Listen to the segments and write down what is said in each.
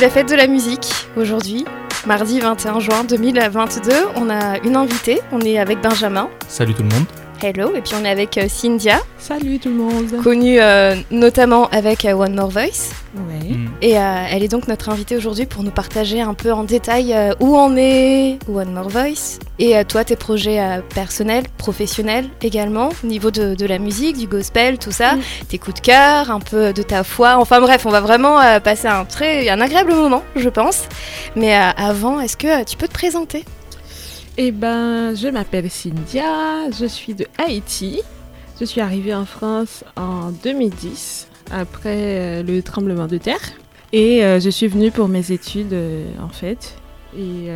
c'est la fête de la musique aujourd'hui. Mardi 21 juin 2022, on a une invitée, on est avec Benjamin. Salut tout le monde. Hello, et puis on est avec euh, Cynthia. Salut tout le monde. Connue euh, notamment avec euh, One More Voice. Ouais. Mm. Et elle est donc notre invitée aujourd'hui pour nous partager un peu en détail où on est One More Voice. Et toi, tes projets personnels, professionnels également, au niveau de, de, la musique, du gospel, tout ça. Mm. Tes coups de cœur, un peu de ta foi. Enfin bref, on va vraiment passer un, très, un agréable moment, je pense. Mais avant, est-ce que tu peux te présenter? Eh ben, je m'appelle Cynthia, je suis de Haïti. Je suis arrivée en France en 2010, après euh, le tremblement de terre. Et euh, je suis venue pour mes études, euh, en fait. Et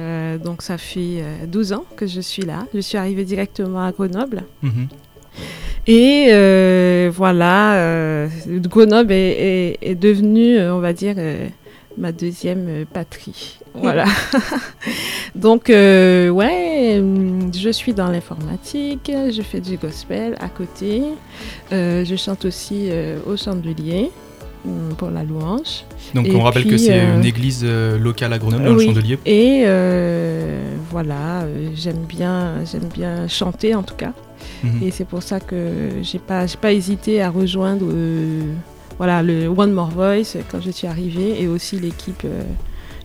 donc, ça fait 12 ans que je suis là. Je suis arrivée directement à Grenoble. Mhm. Et voilà, Grenoble est, est, devenu, on va dire, ma deuxième patrie. Voilà. Donc, euh, ouais, je suis dans l'informatique, je fais du gospel à côté. Euh, je chante aussi euh, au chandelier hum, pour la louange. Donc, Et on rappelle que c'est euh, une église euh, locale à Grenoble, le chandelier. Et euh, voilà, euh, j'aime bien, j'aime bien chanter en tout cas. Mhm. Et c'est pour ça que j'ai pas, j'ai pas hésité à rejoindre euh, voilà, le One More Voice quand je suis arrivée et aussi l'équipe euh,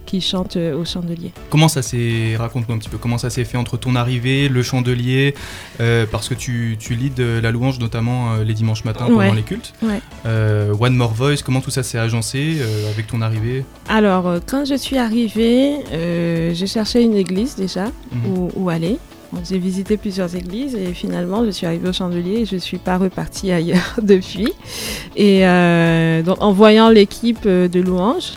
qui chante euh, au chandelier. Comment ça s'est, raconte-nous un petit peu, comment ça s'est fait entre ton arrivée, le chandelier, euh, parce que tu, tu leads la louange notamment euh, les dimanches matins pendant Ouais. les cultes. Ouais. Euh, One More Voice, comment tout ça s'est agencé avec ton arrivée? Alors, quand je suis arrivée, je cherchais une église déjà Mhm. où, où aller. J'ai visité plusieurs églises et finalement, je suis arrivée au chandelier et je ne suis pas repartie ailleurs depuis. Et euh, donc, en voyant l'équipe euh, de louange,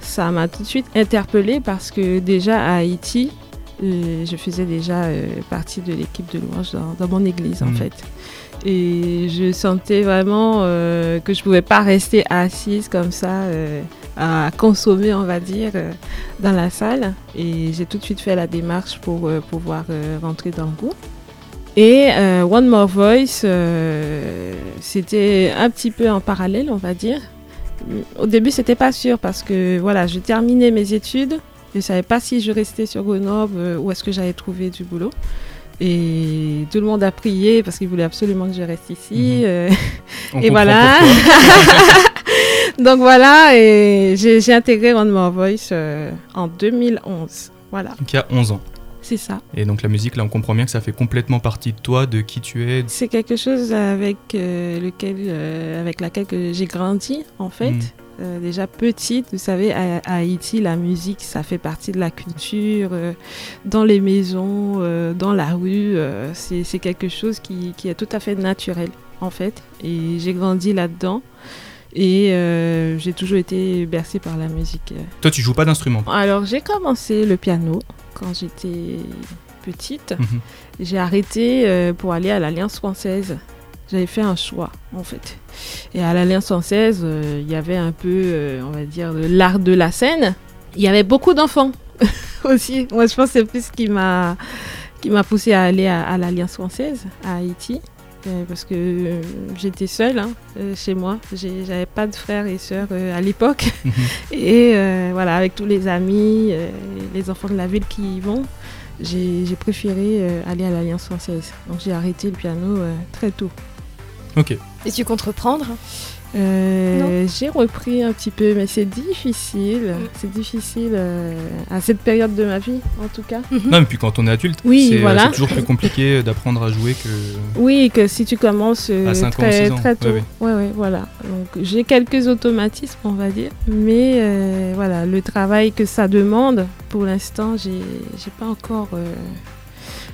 ça m'a tout de suite interpellée parce que déjà à Haïti, je faisais déjà euh, partie de l'équipe de louange dans, dans mon église en Mhm. fait. Et je sentais vraiment euh, que je pouvais pas rester assise comme ça euh, à consommer, on va dire, dans la salle. Et j'ai tout de suite fait la démarche pour pouvoir rentrer dans le groupe. Et One More Voice, c'était un petit peu en parallèle, on va dire. Au début, c'était pas sûr parce que voilà, je terminais mes études. Je savais pas si je restais sur Grenoble euh, ou est-ce que j'allais trouver du boulot. Et tout le monde a prié parce qu'il voulait absolument que je reste ici. Mhm. euh, et voilà. Donc voilà, et j'ai intégré One More Voice euh, en 2011. Voilà, Donc il y a 11 ans. c'est ça. Et donc la musique, là, on comprend bien que ça fait complètement partie de toi, de qui tu es. C'est quelque chose avec, euh, lequel, euh, avec laquelle que j'ai grandi, en fait. Mm. Euh, déjà petite, vous savez, à, à Haïti, la musique, ça fait partie de la culture. euh, dans les maisons, euh, dans la rue, c'est quelque chose qui, qui est tout à fait naturel, en fait. Et j'ai grandi là-dedans. Et j'ai toujours été bercée par la musique. Toi, tu joues pas d'instrument. Alors, j'ai commencé le piano quand j'étais petite. Mhm. J'ai arrêté pour aller à l'Alliance française. J'avais fait un choix, en fait. Et à l'Alliance française, euh, il y avait un peu, euh, on va dire, l'art de la scène. Il y avait beaucoup d'enfants aussi. Moi, je pense que c'est plus ce qui m'a qui m'a poussé à aller à, à l'Alliance française, à Haïti. Euh, parce que j'étais seule hein, chez moi. J'avais pas de frères et sœurs euh, à l'époque. Mhm. Et euh, voilà, avec tous les amis, euh, les enfants de la ville qui y vont, j'ai préféré aller à l'Alliance française. Donc j'ai arrêté le piano très tôt. Ok. Et tu comptes reprendre Euh, j'ai repris un petit peu, mais c'est difficile. C'est difficile euh, à cette période de ma vie, en tout cas. Non, mais puis quand on est adulte, Oui, c'est euh, voilà. c'est toujours plus compliqué d'apprendre à jouer que. Oui, que si tu commences euh, À cinq ans, très, six ans, très tôt. ouais, Ouais, ouais, voilà. Donc j'ai quelques automatismes, on va dire, mais euh, voilà, le travail que ça demande, pour l'instant, j'ai j'ai pas encore euh,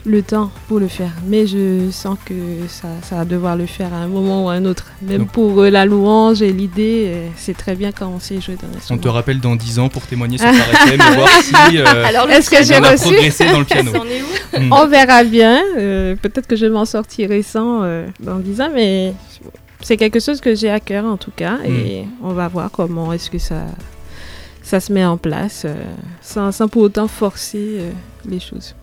le temps pour le faire. Mais je sens que ça, ça va devoir le faire à un moment ou à un autre. Même Donc- pour euh, la louange et l'idée, euh, c'est très bien quand on sait jouer dans On l'instrument. te rappelle dans 10 ans pour témoigner sur ta FM et voir si euh, Alors, Est-ce que j'ai on a reçu progressé dans le piano. c'en est où Mm. On verra bien. euh, Peut-être que je m'en sortirai sans euh, dans 10 ans, mais c'est quelque chose que j'ai à cœur en tout cas. Et on va voir comment est-ce que ça, ça se met en place euh, sans, sans pour autant forcer euh, les choses.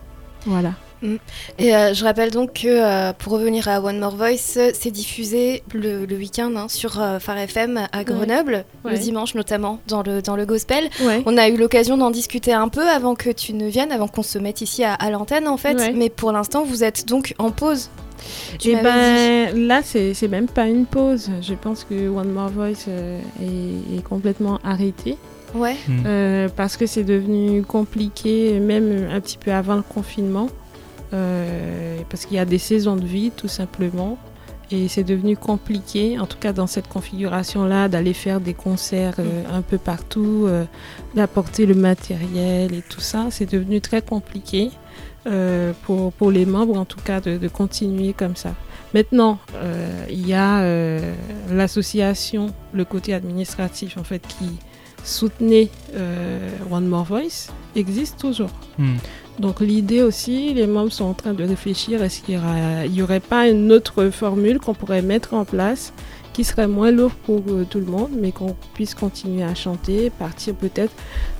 Voilà. Mm. Et euh, je rappelle donc que euh, pour revenir à One More Voice, c'est diffusé le, le week-end hein, sur euh, Phare FM à Grenoble, Ouais. le dimanche notamment, dans le, dans le gospel. Ouais. On a eu l'occasion d'en discuter un peu avant que tu ne viennes, avant qu'on se mette ici à, à l'antenne en fait. Ouais. Mais pour l'instant, vous êtes donc en pause. Tu Et m'avais ben là, c'est c'est même pas une pause. Je pense que One More Voice euh, est, est complètement arrêté Ouais. Mm. euh, parce que c'est devenu compliqué, même un petit peu avant le confinement, euh, parce qu'il y a des saisons de vie tout simplement. Et c'est devenu compliqué, en tout cas dans cette configuration-là, d'aller faire des concerts euh, un peu partout, euh, d'apporter le matériel et tout ça. C'est devenu très compliqué euh, pour, pour les membres, en tout cas, de, de continuer comme ça. Maintenant, euh, il y a euh, l'association, le côté administratif, en fait, qui soutenait euh, One More Voice, existe toujours. Mm. Donc l'idée aussi, les membres sont en train de réfléchir, est-ce qu'il n'y aurait pas une autre formule qu'on pourrait mettre en place qui serait moins lourd pour euh, tout le monde, mais qu'on puisse continuer à chanter, partir peut-être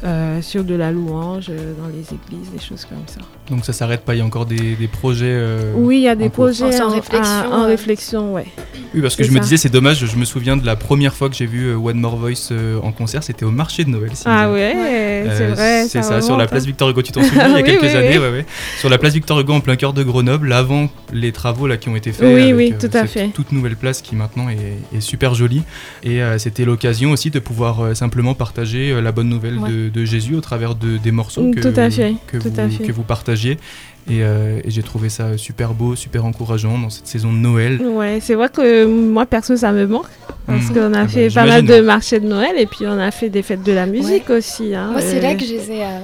euh, sur de la louange euh, dans les églises, des choses comme ça. Donc ça s'arrête pas, il y a encore des, des projets. euh, oui, il y a des projets en en, réflexion, à- en ouais. réflexion, ouais. Oui, parce que je me disais, c'est dommage, je me souviens de la première fois que j'ai vu One More Voice euh, en concert, c'était au marché de Noël. Ah ouais, Euh, c'est vrai. C'est ça, sur la hein. place Victor Hugo, tu t'en souviens, il y a Oui, quelques oui, années, oui. ouais, ouais. Sur la place Victor Hugo, en plein cœur de Grenoble, avant les travaux là, qui ont été faits. Oui, avec, oui, euh, tout à cette fait. toute nouvelle place qui maintenant est, est super jolie. Et euh, c'était l'occasion aussi de pouvoir euh, simplement partager euh, la bonne nouvelle Ouais. de, de Jésus au travers de, des morceaux Mm, que, tout à fait, que, tout vous, à fait. que vous partagiez. Et, euh, et j'ai trouvé ça super beau, super encourageant dans cette saison de Noël. Ouais, c'est vrai que moi perso ça me manque parce Mm. qu'on a Ah bah, fait pas mal de marchés de Noël et puis on a fait des fêtes de la musique aussi. hein, Moi, c'est là que je les ai, euh,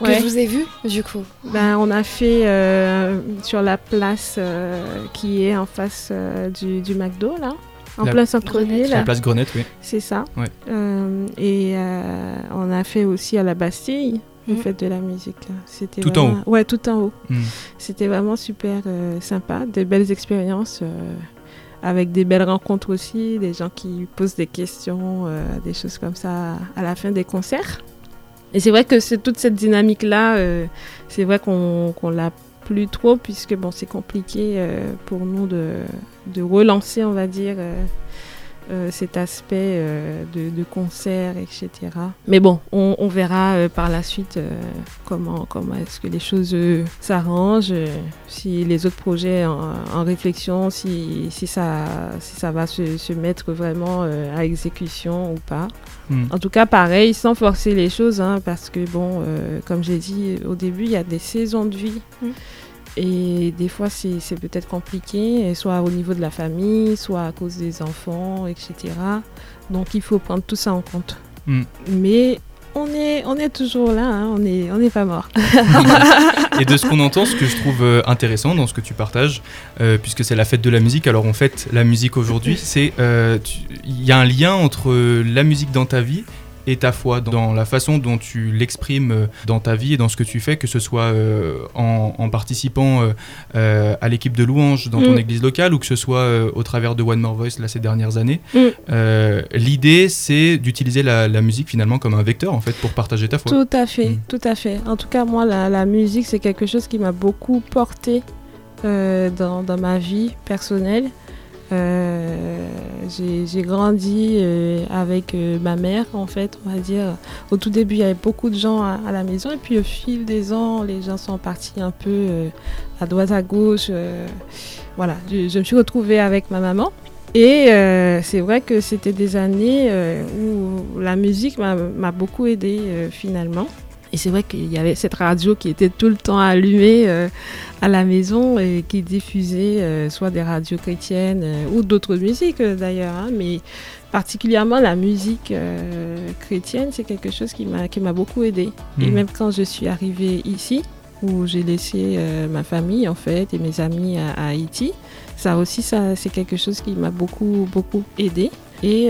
que ouais. je vous ai vus, du coup. Ben, on a fait euh, sur la place euh, qui est en face euh, du, du McDo là, en La- plein Grenette. centre-ville. Sur la place Grenette, oui. C'est ça. Ouais. Euh, et euh, on a fait aussi à la Bastille Mhm. fête de la musique. là. C'était Tout en vraiment- Ouais, tout en haut. Mm. C'était vraiment super euh, sympa, des belles expériences, euh, avec des belles rencontres aussi, des gens qui posent des questions, euh, des choses comme ça à la fin des concerts. Et c'est vrai que c'est toute cette dynamique-là, euh, c'est vrai qu'on qu'on l'a plus trop, puisque bon, c'est compliqué euh, pour nous de, de relancer, on va dire, euh, cet aspect euh, de, de concert, etc. Mais bon, on, on verra euh, par la suite euh, comment, comment est-ce que les choses euh, s'arrangent, euh, si les autres projets en, en réflexion, si, si, ça, si ça va se, se mettre vraiment euh, à exécution ou pas. Mm. En tout cas, pareil, sans forcer les choses, hein, parce que bon, euh, comme j'ai dit au début, il y a des saisons de vie. Mm. Et des fois, c'est peut-être compliqué, soit au niveau de la famille, soit à cause des enfants, etc. Donc, il faut prendre tout ça en compte. Mm. Mais on est, on est toujours là, hein, on n'est on est pas mort. Et de ce qu'on entend, ce que je trouve euh, intéressant dans ce que tu partages, euh, puisque c'est la fête de la musique, alors on fête la musique aujourd'hui, c'est euh, il y a un lien entre la musique dans ta vie et ta foi, dans la façon dont tu l'exprimes euh, dans ta vie et dans ce que tu fais, que ce soit euh, en, en participant euh, à l'équipe de louanges dans ton Mm. église locale ou que ce soit au travers de One More Voice là, ces dernières années. Mm. L'idée, c'est d'utiliser la, la musique finalement comme un vecteur en fait pour partager ta foi. Tout à fait, Mm. tout à fait. En tout cas, moi, la, la musique, c'est quelque chose qui m'a beaucoup porté euh, dans, dans ma vie personnelle. Euh, j'ai grandi euh, avec euh, ma mère, en fait, on va dire. Au tout début, il y avait beaucoup de gens à, la maison, et puis au fil des ans, les gens sont partis un peu euh, à droite, à gauche. voilà, je, je me suis retrouvée avec ma maman. Et c'est vrai que c'était des années où la musique m'a beaucoup aidée finalement. Et c'est vrai qu'il y avait cette radio qui était tout le temps allumée euh, à la maison et qui diffusait euh, soit des radios chrétiennes euh, ou d'autres musiques d'ailleurs. hein, mais particulièrement la musique chrétienne, c'est quelque chose qui m'a qui m'a beaucoup aidée. Et Mhm. même quand je suis arrivée ici, où j'ai laissé ma famille en fait et mes amis à, à Haïti, ça aussi, ça, c'est quelque chose qui m'a beaucoup, beaucoup aidé. Et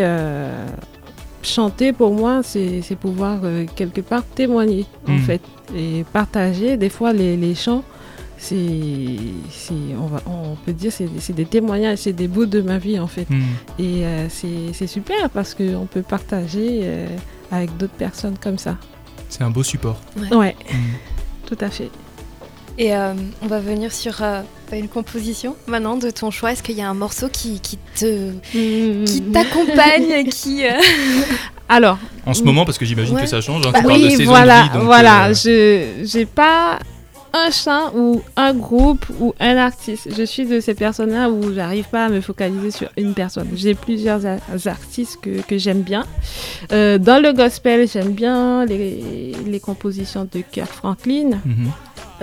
chanter pour moi, c'est pouvoir euh, quelque part témoigner en Mm. fait et partager. Des fois, les, les chants, c'est, on, va- on peut dire, c'est c'est des témoignages, c'est des bouts de ma vie en fait. Hmm. Et euh, c'est c'est super parce qu'on peut partager euh, avec d'autres personnes comme ça. C'est un beau support. Ouais, Hmm. tout à fait. Et euh, on va venir sur euh, une composition maintenant de ton choix. Est-ce qu'il y a un morceau qui, qui te qui Mm. t'accompagne, qui euh, Alors, En ce moment, parce que j'imagine Ouais. que ça change, hein, Bah tu parles de oui, saison voilà, de vie. donc, voilà. euh, Je j'ai pas un chant ou un groupe ou un artiste. Je suis de ces personnes-là où j'arrive pas à me focaliser sur une personne. J'ai plusieurs a- artistes que, que j'aime bien. Euh, dans le gospel, j'aime bien les, les compositions de Kirk Franklin. mhm.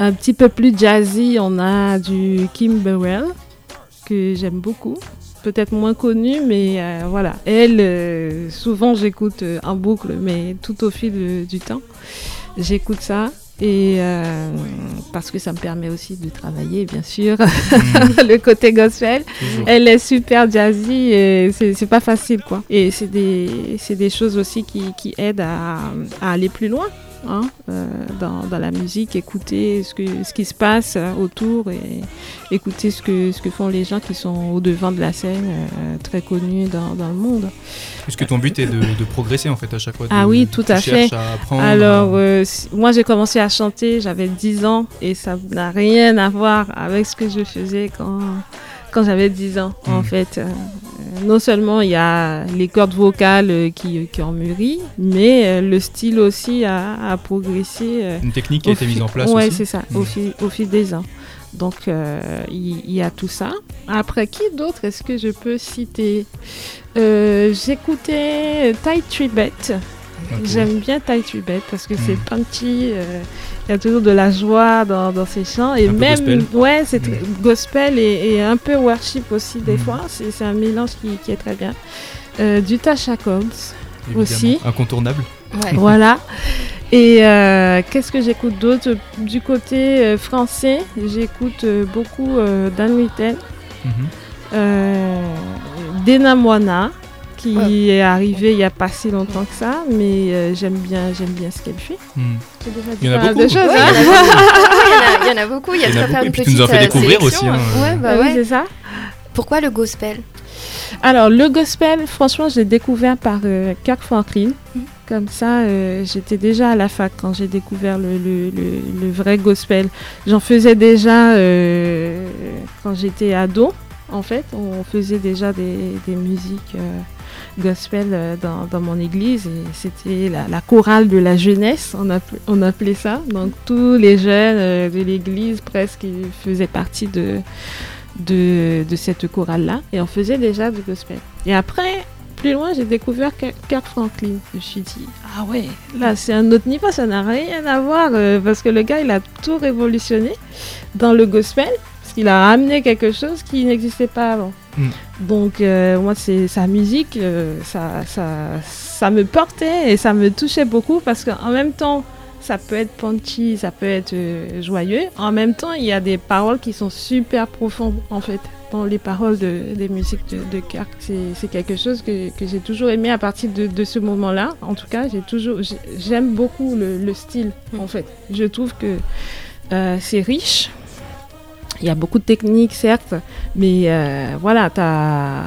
Un petit peu plus jazzy, on a du Kim Burrell que j'aime beaucoup. Peut-être moins connu, mais euh, voilà. Elle, euh, souvent j'écoute euh, en boucle, mais tout au fil du temps, j'écoute ça. Et euh, parce que ça me permet aussi de travailler, bien sûr, Mhm, le côté gospel. toujours. Elle est super jazzy et c'est pas facile quoi. Et c'est des, c'est des choses aussi qui, qui aident à, à aller plus loin hein, euh, dans, dans la musique, écouter ce, que, ce qui se passe autour et écouter ce que, ce que font les gens qui sont au devant de la scène, euh, très connus dans, dans le monde. Puisque ton but est de, de progresser en fait à chaque fois. Ah oui, tu tout à fait. à apprendre. Alors, euh, moi j'ai commencé à chanter, j'avais 10 ans et ça n'a rien à voir avec ce que je faisais quand, quand j'avais 10 ans. En Mm. fait, non seulement il y a les cordes vocales euh, qui, qui ont mûri, mais euh, le style aussi a, a progressé. euh, Une technique qui a été mise en place aussi. c'est ça, au, Mm. fil, au fil des ans. Donc, euh, il y, a tout ça. Après, qui d'autre est-ce que je peux citer? Euh, J'écoutais Ty Tribet. J'aime bien Ty Tribet parce que c'est punchy. euh, Il y a toujours de la joie dans, dans ses chants. Et Un même, gospel. ouais, c'est Mm. tr- gospel et, et un peu worship aussi des Mm. fois. C'est un mélange qui, qui est très bien. Euh, du Tasha. Évidemment. aussi. Incontournable. ouais. Voilà. Et euh, qu'est-ce que j'écoute d'autre? Du côté français, j'écoute beaucoup Dan Witten, Mhm. euh, Dena Moana, qui Ouais. est arrivée il n'y a pas si longtemps que ça, mais euh, j'aime bien, j'aime bien ce qu'elle fait. J'ai déjà Il y en a pas mal beaucoup. de choses, Ouais, hein. il y en a beaucoup. il, y en a, il y en a beaucoup. Il y a y a de faire beaucoup. une Et puis tu nous en petite, fais euh, découvrir aussi, hein. Ouais, bah Ah oui, ouais. c'est ça. Pourquoi le gospel? Alors, le gospel, franchement, j'ai découvert par euh, Kirk Franklin. Mhm. Comme ça, euh, j'étais déjà à la fac quand j'ai découvert le, le- le- le vrai gospel. J'en faisais déjà euh, quand j'étais ado, en fait. On faisait déjà des, des musiques euh, gospel euh, dans, mon église. Et c'était la, chorale de la jeunesse, on, appelait- ça. Donc, tous les jeunes euh, de l'église, presque, faisaient partie de, de, cette chorale-là et on faisait déjà du gospel. Et après, plus loin, j'ai découvert Kirk Franklin. Je me suis dit, ah ouais, là c'est un autre niveau, ça n'a rien à voir euh, parce que le gars il a tout révolutionné dans le gospel parce qu'il a amené quelque chose qui n'existait pas avant. Mm. Donc euh, moi, c'est sa musique, euh, ça, ça, ça me portait et ça me touchait beaucoup parce qu'en même temps, ça peut être punchy, ça peut être euh, joyeux. En même temps, il y a des paroles qui sont super profondes, en fait, dans les paroles de, des musiques de, de Kirk. C'est quelque chose que, que j'ai toujours aimé à partir de, de ce moment-là. En tout cas, j'ai toujours, j'ai- j'aime beaucoup le, le style, en fait. Je trouve que c'est riche. Il y a beaucoup de techniques, certes, mais euh, voilà, tu as,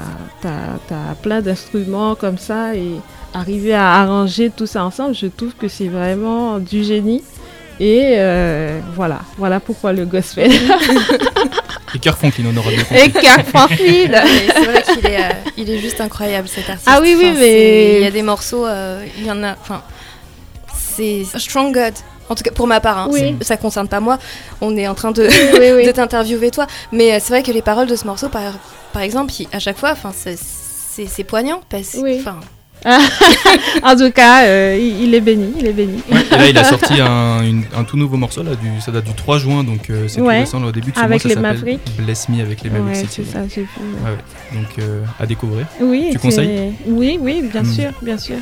plein d'instruments comme ça et arriver à arranger tout ça ensemble, je trouve que c'est vraiment du génie. Et euh, voilà, voilà pourquoi le gospel. Et Kirk Franklin, on aura bien compris. Et Mais c'est vrai qu'il est, euh, il est juste incroyable cet artiste. Ah oui, oui, Enfin, mais- Il y a des morceaux, euh, il y en a. Enfin, c'est Strong God. En tout cas, pour ma part, hein, Oui. ça concerne pas moi. On est en train de, oui, oui. de t'interviewer toi. Mais euh, c'est vrai que les paroles de ce morceau, par, par exemple, à chaque fois, enfin, c'est- poignant parce Oui. enfin, En tout cas, euh, il, est béni, il est béni. Ouais, et là, il a sorti un, une- un tout nouveau morceau, là, du, ça date du 3 juin, donc euh, c'est Ouais. tout récent. là, Au début de ce Avec mois, ça s'appelle. Bless Me avec les Mavericks Ouais, City. c'est ça, j'ai vu. ouais. Ouais, ouais. Donc, euh, à découvrir. Oui, Tu conseilles Oui, oui, bien Mm. sûr, bien sûr.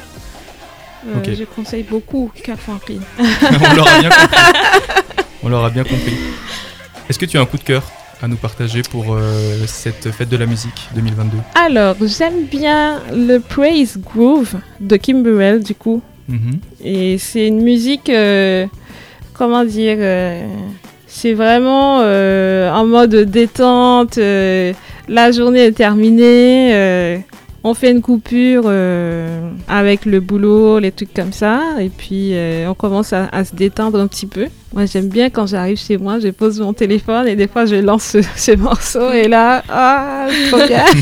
Euh. Je conseille beaucoup Franklin. On l'aura bien compris. On l'aura bien compris. Est-ce que tu as un coup de cœur à nous partager pour euh, cette fête de la musique 2022 Alors, j'aime bien le Praise Groove de Kim Burrell, du coup. Mhm. Et c'est une musique, euh, comment dire, euh, c'est vraiment euh, en mode détente. euh, la journée est terminée. On fait une coupure euh, avec le boulot, les trucs comme ça, et puis euh, on commence à, à se détendre un petit peu. Moi, j'aime bien quand j'arrive chez moi, je pose mon téléphone et des fois je lance ce, ce morceau et là, ah, trop bien.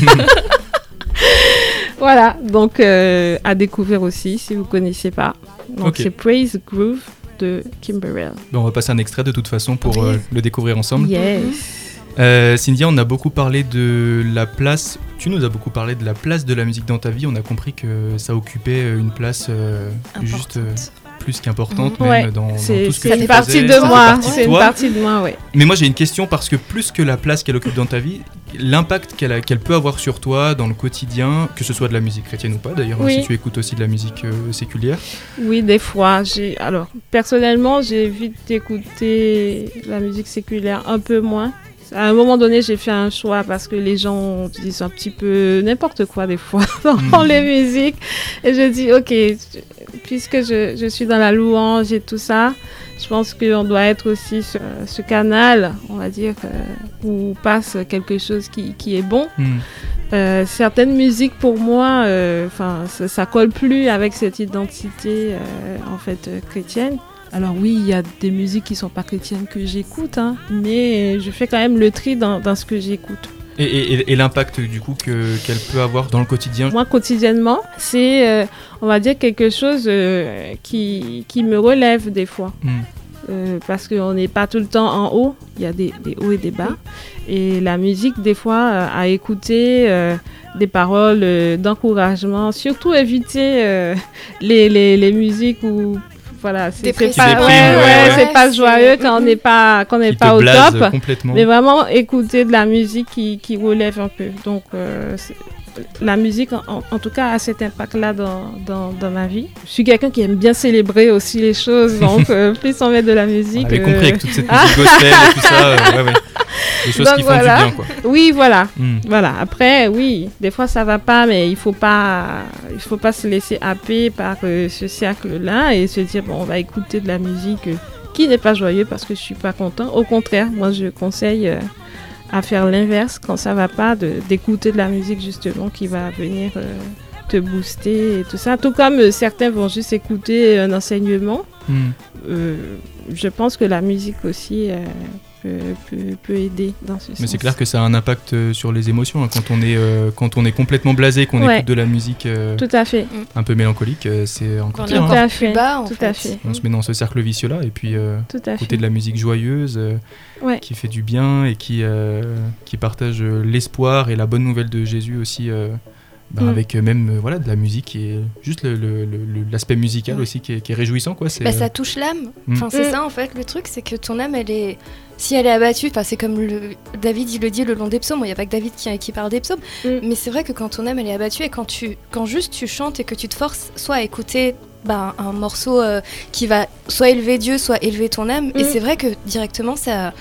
voilà, donc euh, à découvrir aussi si vous connaissez pas. Donc c'est Praise Groove de Kimberell. Ben, on va passer un extrait de toute façon pour euh, le découvrir ensemble. Yes. Euh, Cynthia, on a beaucoup parlé de la place. Tu nous as beaucoup parlé de la place de la musique dans ta vie. On a compris que ça occupait euh, une place euh, juste euh, plus qu'importante, Mhm. même Ouais, dans, dans C'est tout ce que c'est tu une partie faisais, de ça fait moi. partie de C'est une partie de moi, oui. Mais moi j'ai une question parce que plus que la place qu'elle occupe dans ta vie, l'impact qu'elle peut avoir sur toi dans le quotidien, que ce soit de la musique chrétienne ou pas d'ailleurs, hein, Oui. si tu écoutes aussi de la musique euh, séculière. Oui, des fois. Alors personnellement, j'ai vite écouté la musique séculaire un peu moins. À un moment donné, j'ai fait un choix parce que les gens disent un petit peu n'importe quoi des fois dans Mhm. les musiques. Et je dis, ok, puisque je, je suis dans la louange et tout ça, je pense qu'on doit être aussi ce, ce canal, on va dire, euh, où passe quelque chose qui, qui est bon. Hmm. Euh, certaines musiques pour moi, euh, enfin, ça, ça colle plus avec cette identité en fait chrétienne. Alors oui, il y a des musiques qui sont pas chrétiennes que j'écoute, hein, mais je fais quand même le tri dans, dans ce que j'écoute. Et, et- l'impact du coup que- qu'elle peut avoir dans le quotidien? Moi, quotidiennement, c'est, euh, on va dire, quelque chose euh, qui, qui me relève des fois. Hmm. Euh, parce qu'on n'est pas tout le temps en haut, il y a des, des hauts et des bas. Et la musique, des fois, euh, à écouter euh, des paroles d'encouragement, surtout éviter les, les, les musiques où voilà, c'est pas, ouais, ouais, pas joyeux quand on n'est pas, quand on pas au top. complètement. Mais vraiment écouter de la musique qui, qui relève un peu. Donc, euh, la musique, en, tout cas, a cet impact-là dans, dans, dans ma vie. Je suis quelqu'un qui aime bien célébrer aussi les choses. Donc, euh, plus on met de la musique. avait euh, compris avec toute cette ah. musique gospel et tout ça. euh, ouais, ouais. Des choses Donc qui font du bien quoi. Oui, voilà. Hmm. Voilà. Après, oui, des fois ça va pas, mais il faut pas, il faut pas se laisser happer par euh, ce cercle-là et se dire bon, on va écouter de la musique euh, qui n'est pas joyeux parce que je suis pas content. Au contraire, moi je conseille à faire l'inverse quand ça va pas, de- d'écouter de la musique justement qui va venir euh, te booster et tout ça. Tout comme euh, certains vont juste écouter un enseignement. Hmm. euh, je pense que la musique aussi euh, peut, peut- peut aider dans ce sens. Mais c'est clair que ça a un impact euh, sur les émotions. hein. Quand, on est, euh, quand on est complètement blasé, qu'on Ouais. écoute de la musique euh, Tout à fait. un peu mélancolique, c'est encore pire. Tout hein. encore à plus fait. bas, en Tout fait. à fait. On se met dans ce cercle vicieux-là et puis euh, Tout à écouter fait. de la musique joyeuse euh, Ouais. qui fait du bien et qui, euh, qui partage l'espoir et la bonne nouvelle de Jésus aussi. Euh, bah, Mm. Avec euh, même euh, voilà, de la musique et juste le- le- le- le- l'aspect musical Ouais. aussi qui est, qui est réjouissant. Quoi. C'est, Bah, euh, ça touche l'âme. Mm. Enfin, c'est Mm. ça en fait. Le truc, c'est que ton âme, elle est. Si elle est abattue, enfin, c'est comme le... David, il le dit le long des psaumes. Il n'y a pas que David qui, qui parle des psaumes. Mm. Mais c'est vrai que quand ton âme, elle est abattue et quand, tu... quand juste tu chantes et que tu te forces soit à écouter bah, un morceau euh, qui va soit élever Dieu, soit élever ton âme. Et Mm. c'est vrai que directement, ça,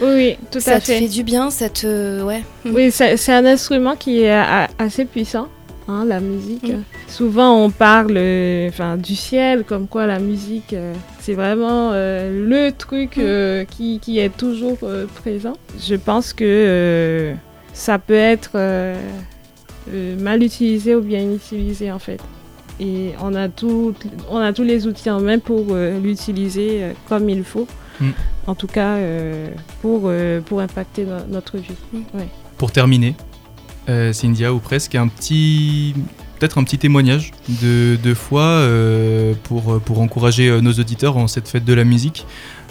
Oui, tout ça à te fait. fait du bien, ça te. Ouais. Oui, c'est un instrument qui est assez puissant, hein, la musique. Mm. Souvent, on parle euh, du ciel, comme quoi la musique, euh, c'est vraiment euh, le truc Mm. euh, qui, qui est toujours présent. Je pense que ça peut être mal utilisé ou bien utilisé, en fait. Et on a, tout, on a tous les outils en main pour l'utiliser comme il faut. Mm. En tout cas, euh, pour, euh, pour impacter no- notre vie. Pour terminer, euh, Cynthia, ou presque, un petit, peut-être un petit témoignage de, de foi euh, pour, pour encourager nos auditeurs en cette fête de la musique.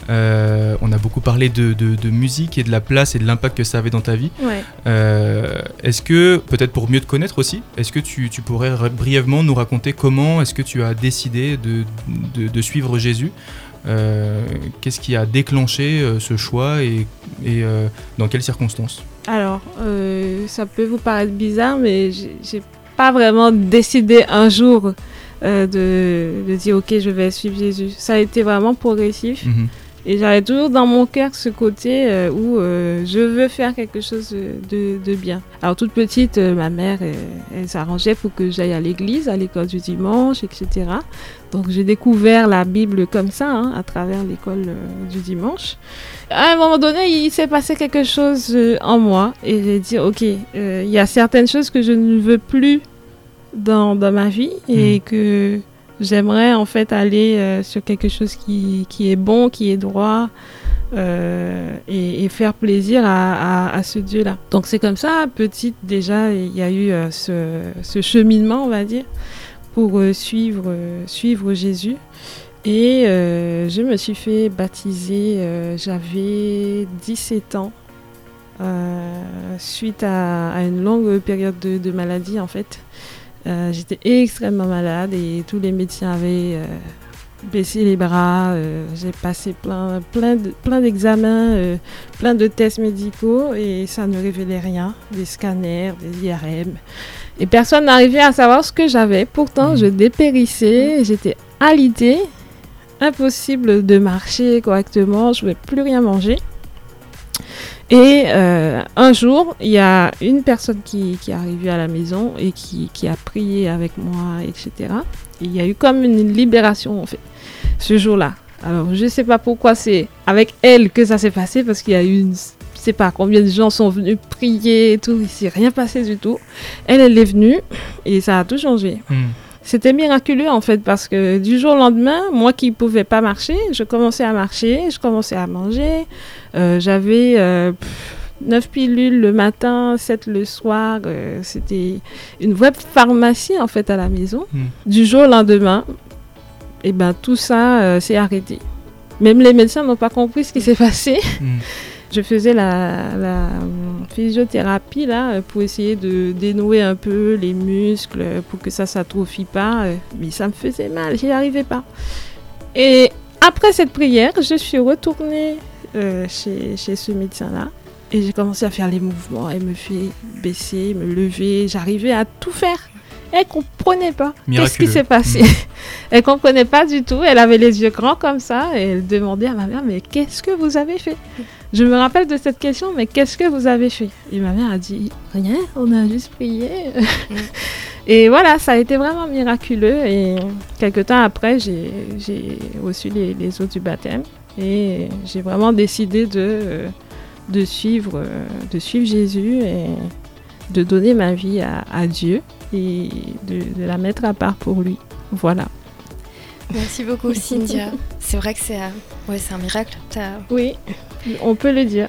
Euh, on a beaucoup parlé de, de- de musique et de la place et de l'impact que ça avait dans ta vie. Ouais. Euh, est-ce que, peut-être pour mieux te connaître aussi, est-ce que tu, tu pourrais ra- brièvement nous raconter comment est-ce que tu as décidé de, de- de suivre Jésus? Euh, Qu'est-ce qui a déclenché euh, ce choix et, et, euh, dans quelles circonstances? Alors, ça peut vous paraître bizarre, mais j'ai pas vraiment décidé un jour de, de dire ok, je vais suivre Jésus. Ça a été vraiment progressif. Mhm. Et j'avais toujours dans mon cœur ce côté euh, où euh, je veux faire quelque chose de, de bien. Alors toute petite, euh, ma mère, euh, elle s'arrangeait pour que j'aille à l'église, à l'école du dimanche, etc. Donc j'ai découvert la Bible comme ça, hein, à travers l'école du dimanche. À un moment donné, il s'est passé quelque chose en moi et j'ai dit, ok, il y a certaines choses que je ne veux plus dans, dans ma vie et que j'aimerais en fait aller euh, sur quelque chose qui, qui, est bon, qui est droit euh, et, faire plaisir à, ce Dieu-là. Donc c'est comme ça, petite déjà, il y a eu euh, ce, cheminement, on va dire, pour suivre, suivre Jésus. Et je me suis fait baptiser, j'avais 17 ans. suite à, à, une longue période de, de maladie en fait, euh, j'étais extrêmement malade et tous les médecins avaient euh, baissé les bras. Euh, j'ai passé plein, plein, de, plein d'examens, plein de tests médicaux et ça ne révélait rien. Des scanners, des IRM. Et personne n'arrivait à savoir ce que j'avais. Pourtant, mmh. je dépérissais, j'étais alitée. Impossible de marcher correctement, je ne pouvais plus rien manger. Et euh, un jour, il y a une personne qui, est arrivée à la maison et qui, a prié avec moi, etc. Et il y a eu comme une libération, en fait, ce jour-là. Alors, je ne sais pas pourquoi c'est avec elle que ça s'est passé, parce qu'il y a eu une... Je sais pas combien de gens sont venus prier et tout, il s'est rien passé du tout. Elle, elle est venue et ça a tout changé. Mm. C'était miraculeux en fait parce que du jour au lendemain, moi qui ne pouvais pas marcher, je commençais à marcher, je commençais à manger. Euh, J'avais euh, 9 pilules le matin, 7 le soir. Euh, C'était une vraie pharmacie en fait à la maison. Hmm. Mm. Du jour au lendemain, et eh ben, tout ça euh, s'est arrêté. Même les médecins n'ont pas compris ce qui s'est passé. Mm. Je faisais la, la, physiothérapie là pour essayer de dénouer un peu les muscles pour que ça s'atrophie pas, mais ça me faisait mal, j'y arrivais pas. Et après cette prière, je suis retournée euh, chez, chez ce médecin là et j'ai commencé à faire les mouvements. Elle me fait baisser, me lever, j'arrivais à tout faire. Elle comprenait pas qu'est-ce qui s'est passé. Mmh. elle comprenait pas du tout. Elle avait les yeux grands comme ça et elle demandait à ma mère mais qu'est-ce que vous avez fait? Je me rappelle de cette question mais qu'est-ce que vous avez fait? Et ma mère a dit rien. On a juste prié. Mmh. et voilà, ça a été vraiment miraculeux. Et quelques temps après, j'ai reçu les, les eaux du baptême et j'ai vraiment décidé de de suivre de suivre Jésus et de donner ma vie à, à Dieu et de, de, la mettre à part pour lui. Voilà. Merci beaucoup, Cynthia. c'est vrai que c'est euh, ouais, un miracle. Oui, on peut le dire.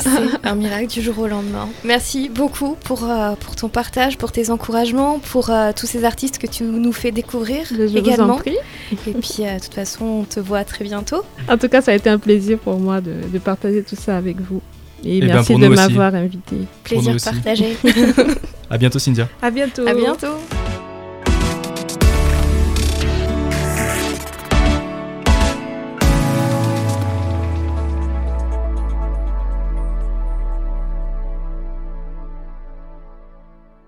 c'est un miracle du jour au lendemain. Merci beaucoup pour, euh, pour ton partage, pour tes encouragements, pour euh, tous ces artistes que tu nous fais découvrir Je également. Vous en prie. Et puis, euh, de toute façon, on te voit très bientôt. En tout cas, ça a été un plaisir pour moi de, de partager tout ça avec vous. Et, Et merci ben de m'avoir invité. Plaisir partagé. à bientôt, Cynthia. À bientôt. À bientôt.